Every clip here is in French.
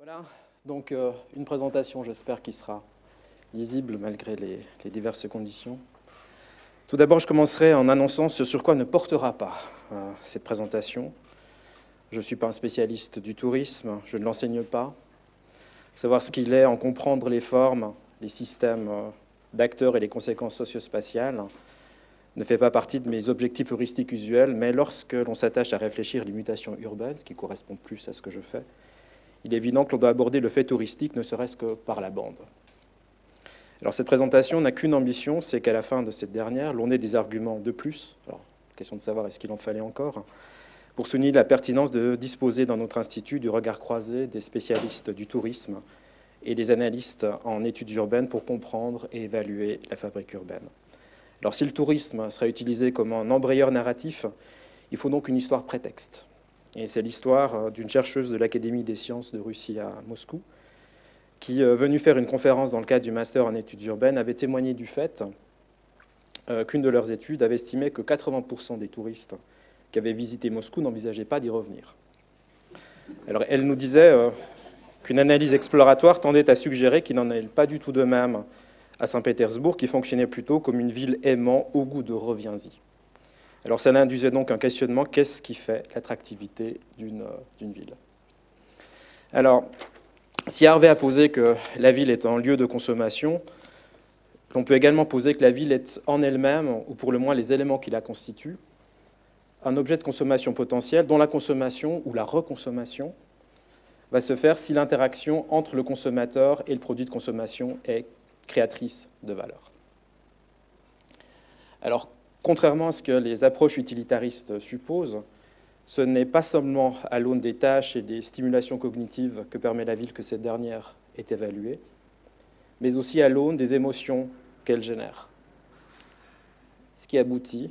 Voilà, donc euh, une présentation, j'espère, qui sera lisible malgré les, diverses conditions. Tout d'abord, je commencerai en annonçant ce sur quoi ne portera pas euh, cette présentation. Je ne suis pas un spécialiste du tourisme, je ne l'enseigne pas. Savoir ce qu'il est, en comprendre les formes, les systèmes euh, d'acteurs et les conséquences socio-spatiales ne fait pas partie de mes objectifs heuristiques usuels, mais lorsque l'on s'attache à réfléchir les mutations urbaines, ce qui correspond plus à ce que je fais, il est évident que l'on doit aborder le fait touristique ne serait-ce que par la bande. Cette présentation n'a qu'une ambition, c'est qu'à la fin de cette dernière, l'on ait des arguments de plus, alors question de savoir est-ce qu'il en fallait encore, pour souligner la pertinence de disposer dans notre institut du regard croisé des spécialistes du tourisme et des analystes en études urbaines pour comprendre et évaluer la fabrique urbaine. Alors si le tourisme sera utilisé comme un embrayeur narratif, il faut donc une histoire prétexte. Et c'est l'histoire euh, d'une chercheuse de l'Académie des sciences de Russie à Moscou, qui, euh, venue faire une conférence dans le cadre du master en études urbaines, avait témoigné du fait euh, qu'une de leurs études avait estimé que 80% des touristes qui avaient visité Moscou n'envisageaient pas d'y revenir. Alors elle nous disait qu'une analyse exploratoire tendait à suggérer qu'il n'en est pas du tout de même à Saint-Pétersbourg, qui fonctionnait plutôt comme une ville aimant au goût de reviens-y. Alors cela induisait donc un questionnement, qu'est-ce qui fait l'attractivité d'une ville? Alors, si Harvey a posé que la ville est un lieu de consommation, l'on peut également poser que la ville est en elle-même, ou pour le moins les éléments qui la constituent, un objet de consommation potentielle dont la consommation ou la reconsommation va se faire si l'interaction entre le consommateur et le produit de consommation est créatrice de valeur. Alors, contrairement à ce que les approches utilitaristes supposent, ce n'est pas seulement à l'aune des tâches et des stimulations cognitives que permet la ville que cette dernière est évaluée, mais aussi à l'aune des émotions qu'elle génère. Ce qui aboutit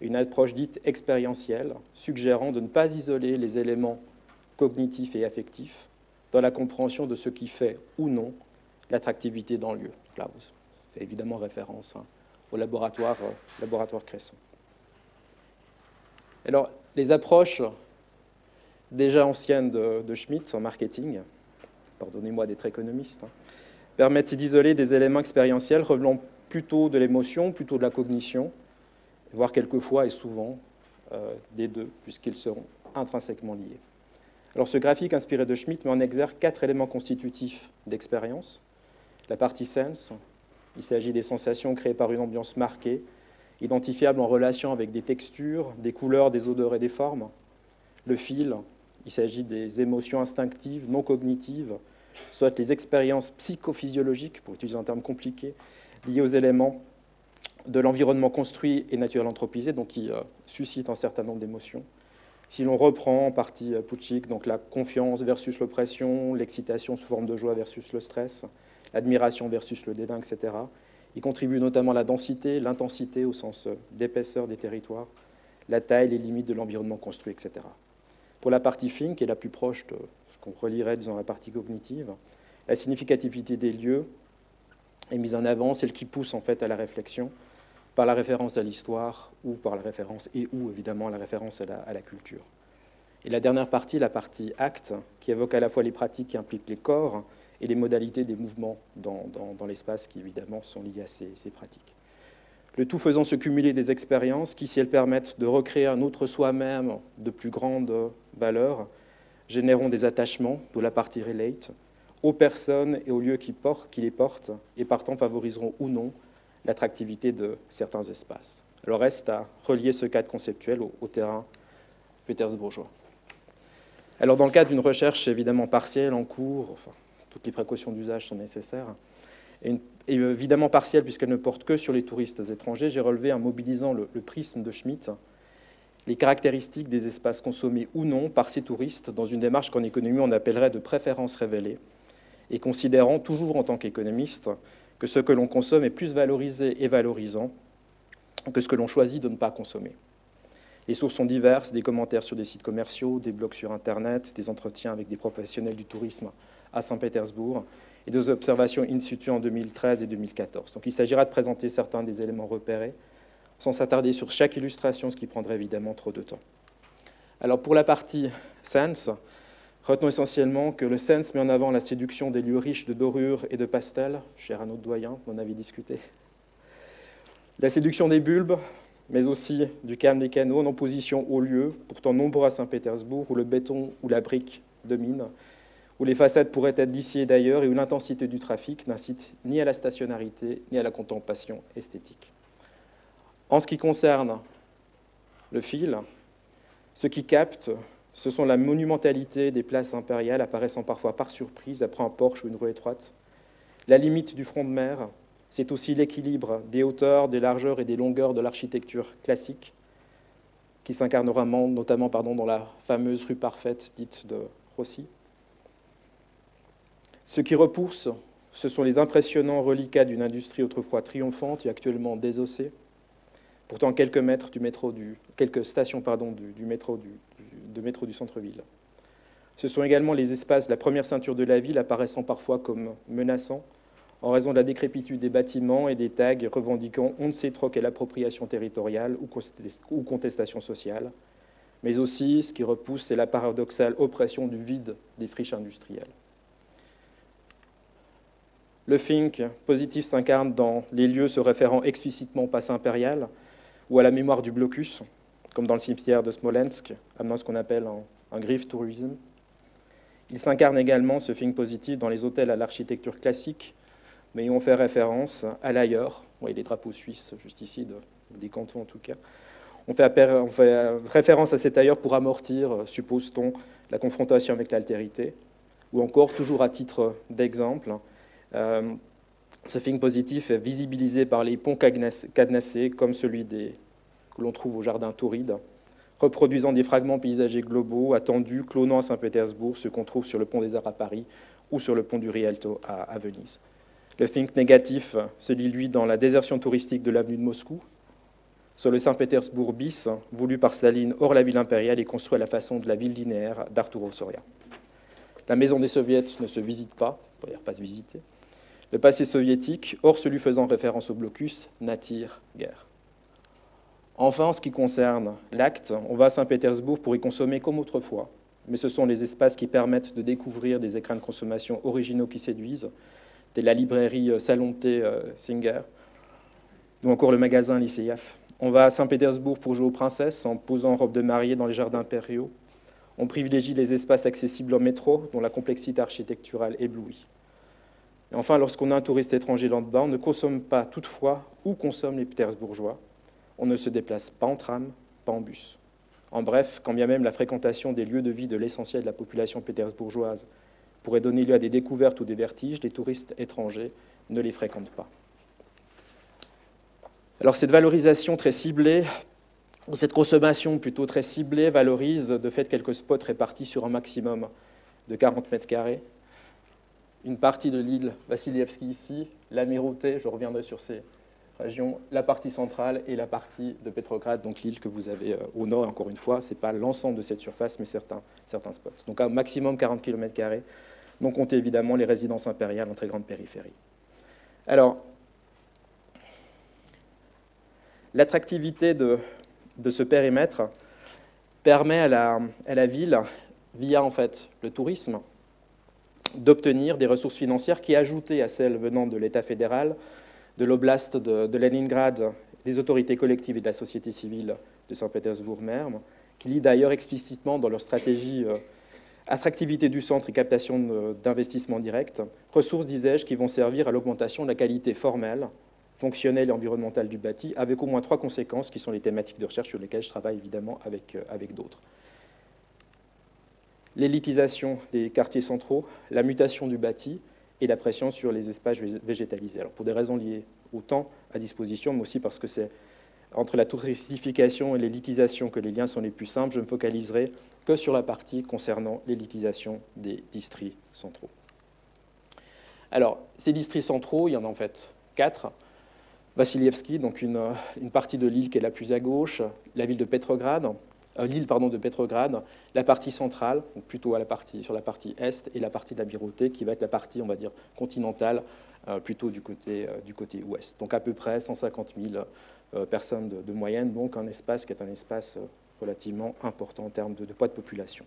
à une approche dite expérientielle, suggérant de ne pas isoler les éléments cognitifs et affectifs dans la compréhension de ce qui fait ou non l'attractivité le lieu. Là, fait évidemment référence hein, au laboratoire, euh, laboratoire Cresson. Alors, les approches déjà anciennes de, Schmitt en marketing, pardonnez-moi d'être économiste, hein, permettent d'isoler des éléments expérientiels revelant plutôt de l'émotion, plutôt de la cognition, voire quelquefois et souvent euh, des deux, puisqu'ils seront intrinsèquement liés. Alors ce graphique inspiré de Schmitt met en exergue quatre éléments constitutifs d'expérience. La partie sense, il s'agit des sensations créées par une ambiance marquée, identifiable en relation avec des textures, des couleurs, des odeurs et des formes. Le fil, il s'agit des émotions instinctives, non cognitives, soit les expériences psychophysiologiques, pour utiliser un terme compliqué, liées aux éléments de l'environnement construit et naturel anthropisé, donc qui euh, suscitent un certain nombre d'émotions. Si l'on reprend en partie euh, Pouchik, donc la confiance versus l'oppression, l'excitation sous forme de joie versus le stress, l'admiration versus le dédain, etc., il contribue notamment à la densité, l'intensité au sens euh, d'épaisseur des territoires, la taille, les limites de l'environnement construit, etc. Pour la partie fine, qui est la plus proche de ce qu'on relierait dans la partie cognitive, la significativité des lieux est mise en avant, celle qui pousse en fait à la réflexion, par la référence à l'histoire ou par la référence et ou évidemment la référence à la, culture. Et la dernière partie, la partie acte, qui évoque à la fois les pratiques qui impliquent les corps et les modalités des mouvements dans, l'espace qui évidemment sont liés à ces, pratiques. Le tout faisant se cumuler des expériences qui, si elles permettent de recréer un autre soi-même de plus grande valeur, généreront des attachements, de la partie relate, aux personnes et aux lieux qui, les portent, et partant favoriseront ou non l'attractivité de certains espaces. Alors reste à relier ce cadre conceptuel au, terrain pétersbourgeois. Alors dans le cadre d'une recherche évidemment partielle en cours, enfin, les précautions d'usage sont nécessaires, et, évidemment partielle puisqu'elle ne porte que sur les touristes étrangers, j'ai relevé en mobilisant le prisme de Schmitt les caractéristiques des espaces consommés ou non par ces touristes dans une démarche qu'en économie on appellerait de préférence révélée, et considérant toujours en tant qu'économiste que ce que l'on consomme est plus valorisé et valorisant que ce que l'on choisit de ne pas consommer. Les sources sont diverses, des commentaires sur des sites commerciaux, des blogs sur Internet, des entretiens avec des professionnels du tourisme à Saint-Pétersbourg et des observations in situ en 2013 et 2014. Donc il s'agira de présenter certains des éléments repérés sans s'attarder sur chaque illustration, ce qui prendrait évidemment trop de temps. Alors pour la partie Sense, Retenons essentiellement que le Sens met en avant la séduction des lieux riches de dorures et de pastels, cher à notre doyen, on en avait discuté. La séduction des bulbes, mais aussi du calme des canaux en opposition aux lieux, pourtant nombreux à Saint-Pétersbourg, où le béton ou la brique domine, où les façades pourraient être d'ici et d'ailleurs et où l'intensité du trafic n'incite ni à la stationnarité ni à la contemplation esthétique. En ce qui concerne le fil, ce qui capte, ce sont la monumentalité des places impériales apparaissant parfois par surprise après un porche ou une rue étroite, la limite du front de mer, c'est aussi l'équilibre des hauteurs, des largeurs et des longueurs de l'architecture classique qui s'incarnera notamment dans la fameuse rue parfaite dite de Rossi. Ce qui repousse, ce sont les impressionnants reliquats d'une industrie autrefois triomphante et actuellement désossée. Pourtant, quelques mètres du métro quelques stations du, métro du, métro du centre-ville. Ce sont également les espaces de la première ceinture de la ville apparaissant parfois comme menaçants en raison de la décrépitude des bâtiments et des tags revendiquant on ne sait trop quelle appropriation territoriale ou contestation sociale, mais aussi, ce qui repousse, c'est la paradoxale oppression du vide des friches industrielles. Le think positif s'incarne dans les lieux se référant explicitement au passé impérial ou à la mémoire du blocus, comme dans le cimetière de Smolensk, amenant ce qu'on appelle un, un grave tourism. Il s'incarne également, ce think positif, dans les hôtels à l'architecture classique, mais on fait référence à l'ailleurs. Voyez les drapeaux suisses juste ici, des cantons en tout cas. On fait, référence à cet ailleurs pour amortir, suppose-t-on, la confrontation avec l'altérité, ou encore, toujours à titre d'exemple, euh, ce film positif est visibilisé par les ponts cadenassés, comme celui que l'on trouve au jardin Tauride, reproduisant des fragments paysagers globaux attendus, clonant à Saint-Pétersbourg ce qu'on trouve sur le pont des Arts à Paris ou sur le pont du Rialto à Venise. Le think négatif se lit, lui, dans la désertion touristique de l'avenue de Moscou, sur le Saint-Pétersbourg bis, voulu par Staline hors la ville impériale et construit à la façon de la ville linéaire d'Arturo Soria. La maison des soviets ne se visite pas, peut pas se visiter. Le passé soviétique, hors celui faisant référence au blocus, n'attire guère. Enfin, en ce qui concerne l'acte, on va à Saint-Pétersbourg pour y consommer comme autrefois, mais ce sont les espaces qui permettent de découvrir des écrans de consommation originaux qui séduisent, la librairie euh, Salon T euh, Singer, ou encore le magasin Lycéaf. On va à Saint-Pétersbourg pour jouer aux princesses en posant en robe de mariée dans les jardins impériaux. On privilégie les espaces accessibles en métro, dont la complexité architecturale éblouit. Et enfin, lorsqu'on a un touriste étranger là-bas, on ne consomme pas toutefois où consomment les Pétersbourgeois. On ne se déplace pas en tram, pas en bus. En bref, quand bien même la fréquentation des lieux de vie de l'essentiel de la population pétersbourgeoise pourrait donner lieu à des découvertes ou des vertiges, les touristes étrangers ne les fréquentent pas. Alors cette valorisation très ciblée, cette consommation plutôt très ciblée valorise de fait quelques spots répartis sur un maximum de 40 mètres carrés. Une partie de l'île Vassilievski ici, l'Amirauté, je reviendrai sur ces régions, la partie centrale et la partie de Petrograd, donc l'île que vous avez euh, au nord. encore une fois, ce n'est pas l'ensemble de cette surface, mais certains, certains spots. Donc un maximum 40 km non compter évidemment les résidences impériales en très grande périphérie. Alors, l'attractivité de, ce périmètre permet à la, à la, ville, via en fait le tourisme, d'obtenir des ressources financières qui, ajoutées à celles venant de l'État fédéral, de l'oblast de, Leningrad, des autorités collectives et de la société civile de Saint-Pétersbourg-Merme, qui lit d'ailleurs explicitement dans leur stratégie euh, attractivité du centre et captation d'investissements directs, ressources, disais-je, qui vont servir à l'augmentation de la qualité formelle, fonctionnelle et environnementale du bâti, avec au moins trois conséquences qui sont les thématiques de recherche sur lesquelles je travaille évidemment avec, euh, avec d'autres. L'élitisation des quartiers centraux, la mutation du bâti et la pression sur les espaces végétalisés. Alors pour des raisons liées au temps à disposition, mais aussi parce que c'est entre la touristification et l'élitisation que les liens sont les plus simples, je me focaliserai que sur la partie concernant l'élitisation des districts centraux. Alors, ces districts centraux, il y en a en fait quatre. Vassilievski, donc une, partie de l'île qui est la plus à gauche, la ville de Petrograd, l'île pardon, de Petrograd, la partie centrale, donc plutôt sur la partie est, et la partie de la Birauté, qui va être la partie, on va continentale, euh, plutôt du côté, euh, du côté ouest. Donc à peu près 150 000 personnes de, de, moyenne, donc un espace qui est un espace relativement important en termes de, poids de population.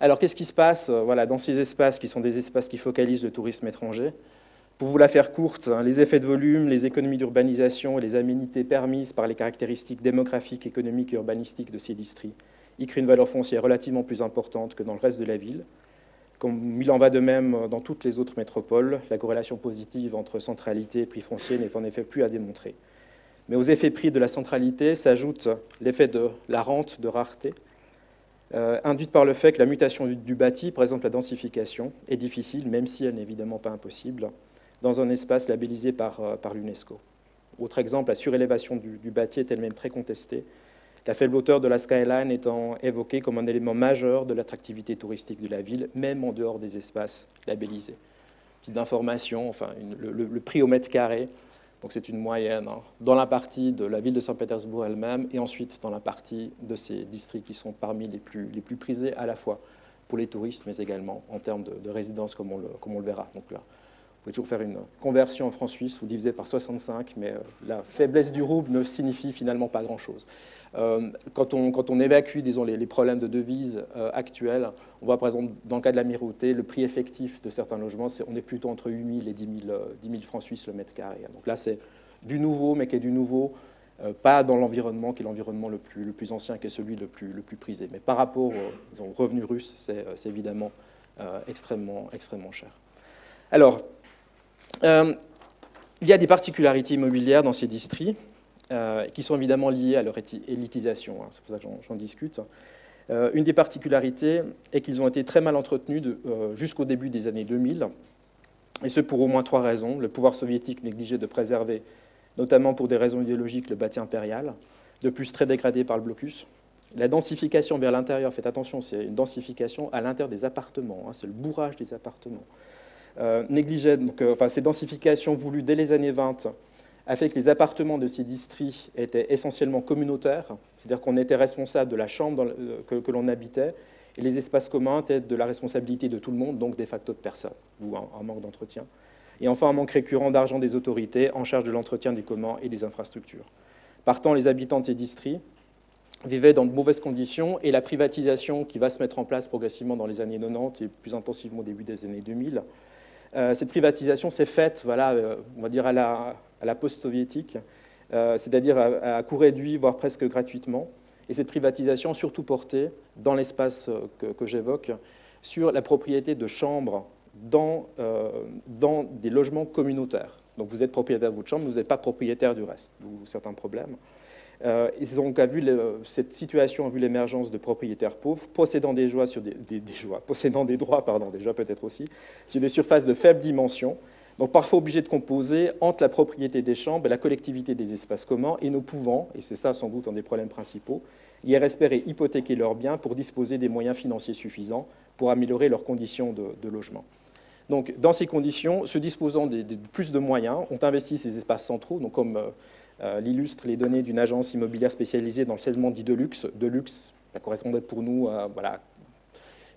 Alors, qu'est-ce qui se passe voilà, dans ces espaces qui sont des espaces qui focalisent le tourisme étranger? Pour vous la faire courte, hein, les effets de volume, les économies d'urbanisation et les aménités permises par les caractéristiques démographiques, économiques et urbanistiques de ces districts y créent une valeur foncière relativement plus importante que dans le reste de la ville. Comme il en va de même dans toutes les autres métropoles, la corrélation positive entre centralité et prix foncier n'est en effet plus à démontrer. Mais aux effets prix de la centralité s'ajoute l'effet de la rente de rareté, euh, induite par le fait que la mutation du, bâti, par exemple la densification, est difficile, même si elle n'est évidemment pas impossible, dans un espace labellisé par, euh, par l'UNESCO. Autre exemple, la surélévation du, du est elle-même très contestée, la faible hauteur de la skyline étant évoquée comme un élément majeur de l'attractivité touristique de la ville, même en dehors des espaces labellisés. Petite d'information, enfin, le, prix au mètre carré, donc c'est une moyenne hein, dans la partie de la ville de Saint-Pétersbourg elle-même et ensuite dans la partie de ces districts qui sont parmi les plus, les plus prisés à la fois pour les touristes, mais également en termes de, résidence, comme on, le, comme on le verra. Donc là, pouvez toujours faire une conversion en francs suisses, vous divisez par 65, mais euh, la faiblesse du rouble ne signifie finalement pas grand-chose. Euh, quand, on, évacue disons, les, problèmes de devises euh, actuels, on voit par exemple dans le cas de la Mirauté, le prix effectif de certains logements, on est plutôt entre 8 000 et 10 000, francs suisses le mètre carré. Donc là, c'est du nouveau, mais qui est du nouveau, pas dans l'environnement qui est l'environnement le plus, ancien, qui est celui le plus, le plus prisé. Mais par rapport aux revenus russes, c'est évidemment extrêmement, extrêmement cher. Alors, il y a des particularités immobilières dans ces districts. Euh, qui sont évidemment liées à leur élitisation. Hein, c'est pour ça que j'en discute. Euh, une des particularités est qu'ils ont été très mal entretenus euh, jusqu'au début des années 2000, et ce pour au moins trois raisons. Le pouvoir soviétique négligeait de préserver, notamment pour des raisons idéologiques, le bâti impérial, de plus très dégradé par le blocus. La densification vers l'intérieur, faites attention, c'est une densification à l'intérieur des appartements, hein, c'est le bourrage des appartements. Négligeait, donc, enfin, ces densifications voulues dès les années 20 a fait que les appartements de ces districts étaient essentiellement communautaires, c'est-à-dire qu'on était responsable de la chambre euh, que, l'on habitait, et les espaces communs étaient de la responsabilité de tout le monde, donc de facto de personne, ou un, manque d'entretien. Et enfin, un manque récurrent d'argent des autorités en charge de l'entretien des communs et des infrastructures. Partant, les habitants de ces districts vivaient dans de mauvaises conditions, et la privatisation qui va se mettre en place progressivement dans les années 90 et plus intensivement au début des années 2000, euh, cette privatisation s'est faite, voilà, euh, on va dire, à la, post-soviétique, euh, c'est-à-dire à, coût réduit, voire presque gratuitement. Et cette privatisation surtout portée, dans l'espace euh, que, j'évoque, sur la propriété de chambres dans, euh, dans, des logements communautaires. Donc vous êtes propriétaire de votre chambre, vous n'êtes pas propriétaire du reste, d'où certains problèmes. Et donc, a vu cette situation a vu l'émergence de propriétaires pauvres possédant des, joies sur des, joies, possédant des droits, pardon, des peut-être aussi, sur des surfaces de faible dimension, donc parfois obligés de composer entre la propriété des chambres et la collectivité des espaces communs, et ne pouvant, et c'est ça sans doute un des problèmes principaux, y espérer hypothéquer leurs biens pour disposer des moyens financiers suffisants pour améliorer leurs conditions de, logement. Donc, dans ces conditions, se disposant de, plus de moyens, ont investi ces espaces centraux, donc comme euh, euh, l'illustrent les données d'une agence immobilière spécialisée dans le segment dit de luxe. De luxe, ça correspondait pour nous à voilà,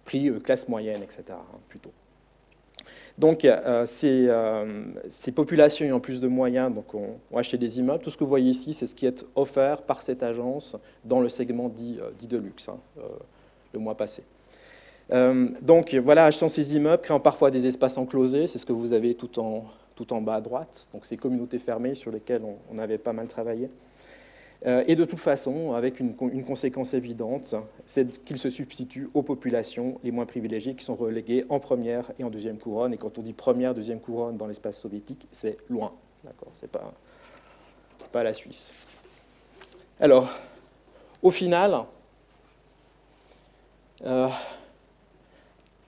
prix euh, classe moyenne, etc. Hein, plutôt. Donc, euh, euh, ces, populations ayant plus de moyens donc ont, acheté des immeubles. Tout ce que vous voyez ici, c'est ce qui est offert par cette agence dans le segment dit, euh, de luxe, hein, le mois passé. donc, voilà, achetant ces immeubles, créant parfois des espaces enclosés, c'est ce que vous avez tout en, tout en bas à droite, donc ces communautés fermées sur lesquelles on avait pas mal travaillé. Euh, et de toute façon, avec une, conséquence évidente, c'est qu'il se substitue aux populations les moins privilégiées qui sont reléguées en première et en deuxième couronne. Et quand on dit première, deuxième couronne dans l'espace soviétique, c'est loin. D'accord C'est pas, pas la Suisse. Alors, au final, euh,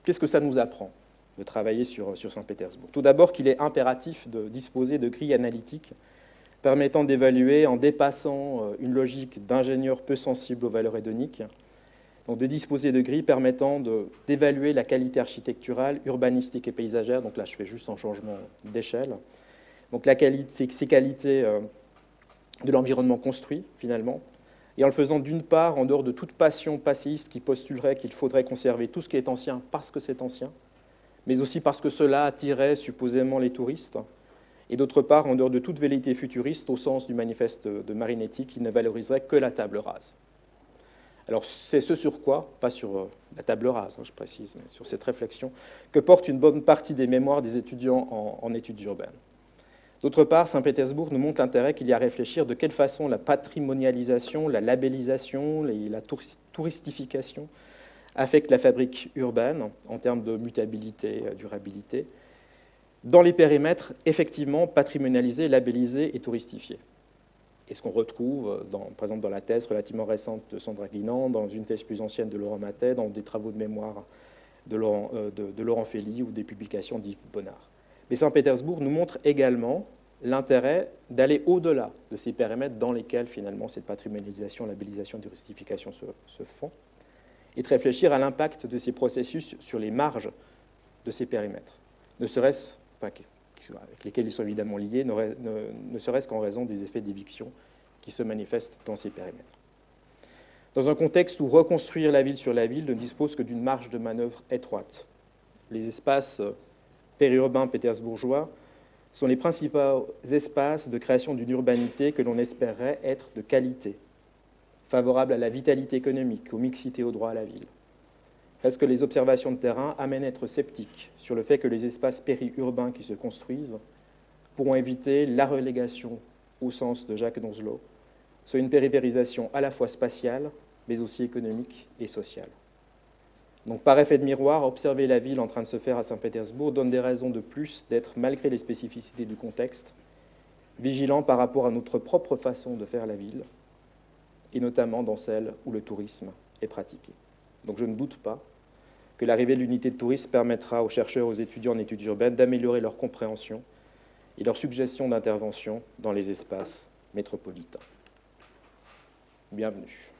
qu'est-ce que ça nous apprend? De travailler sur, Saint-Pétersbourg Tout d'abord qu'il est impératif de disposer de grilles analytiques permettant d'évaluer en dépassant euh, une logique d'ingénieur peu sensible aux valeurs hédoniques, donc de disposer de grilles permettant d'évaluer la qualité architecturale, urbanistique et paysagère. Donc là, je fais juste un changement d'échelle. Donc la ces qualités euh, de l'environnement construit, finalement, et en le faisant d'une part en dehors de toute passion passéiste qui postulerait qu'il faudrait conserver tout ce qui est ancien parce que c'est ancien, mais aussi parce que cela attirait supposément les touristes, et d'autre part, en dehors de toute velléité futuriste, au sens du manifeste de Marinetti, qui ne valoriserait que la table rase. Alors c'est ce sur quoi, pas sur euh, la table rase, hein, je précise, mais sur cette réflexion, que porte une bonne partie des mémoires des étudiants en, études urbaines. D'autre part, Saint-Pétersbourg nous montre l'intérêt qu'il y a à réfléchir de quelle façon la patrimonialisation, la labellisation, la touristification affectent la fabrique urbaine en termes de mutabilité, euh, durabilité, dans les périmètres effectivement patrimonialisés, labellisés et touristifiés. Et ce qu'on retrouve, dans, par exemple, dans la thèse relativement récente de Sandra Guinan, dans une thèse plus ancienne de Laurent Matet, dans des travaux de mémoire de Laurent, euh, ou des publications d'Yves Bonnard. Mais Saint-Pétersbourg nous montre également l'intérêt d'aller au-delà de ces périmètres dans lesquels finalement cette patrimonialisation, labellisation, touristification se font, et de réfléchir à l'impact de ces processus sur les marges de ces périmètres, avec lesquels ils sont évidemment liés, ne, serait-ce qu'en raison des effets d'éviction qui se manifestent dans ces périmètres. Dans un contexte où reconstruire la ville sur la ville ne dispose que d'une marge de manœuvre étroite, les espaces périurbains pétersbourgeois sont les principaux espaces de création d'une urbanité que l'on espérerait être de qualité, favorable à la vitalité économique, aux mixités au droit à la ville est-ce que les observations de terrain amènent à être sceptiques sur le fait que les espaces périurbains qui se construisent pourront éviter la relégation, au sens de Jacques Donzelot, soit une périphérisation à la fois spatiale, mais aussi économique et sociale. Donc, par effet de miroir, observer la ville en train de se faire à Saint-Pétersbourg donne des raisons de plus d'être, malgré les spécificités du contexte, vigilant par rapport à notre propre façon de faire la ville, et notamment dans celle où le tourisme est pratiqué. Donc je ne doute pas que l'arrivée de l'unité de tourisme permettra aux chercheurs, aux étudiants en études urbaines d'améliorer leur compréhension et leur suggestion d'intervention dans les espaces métropolitains. Bienvenue.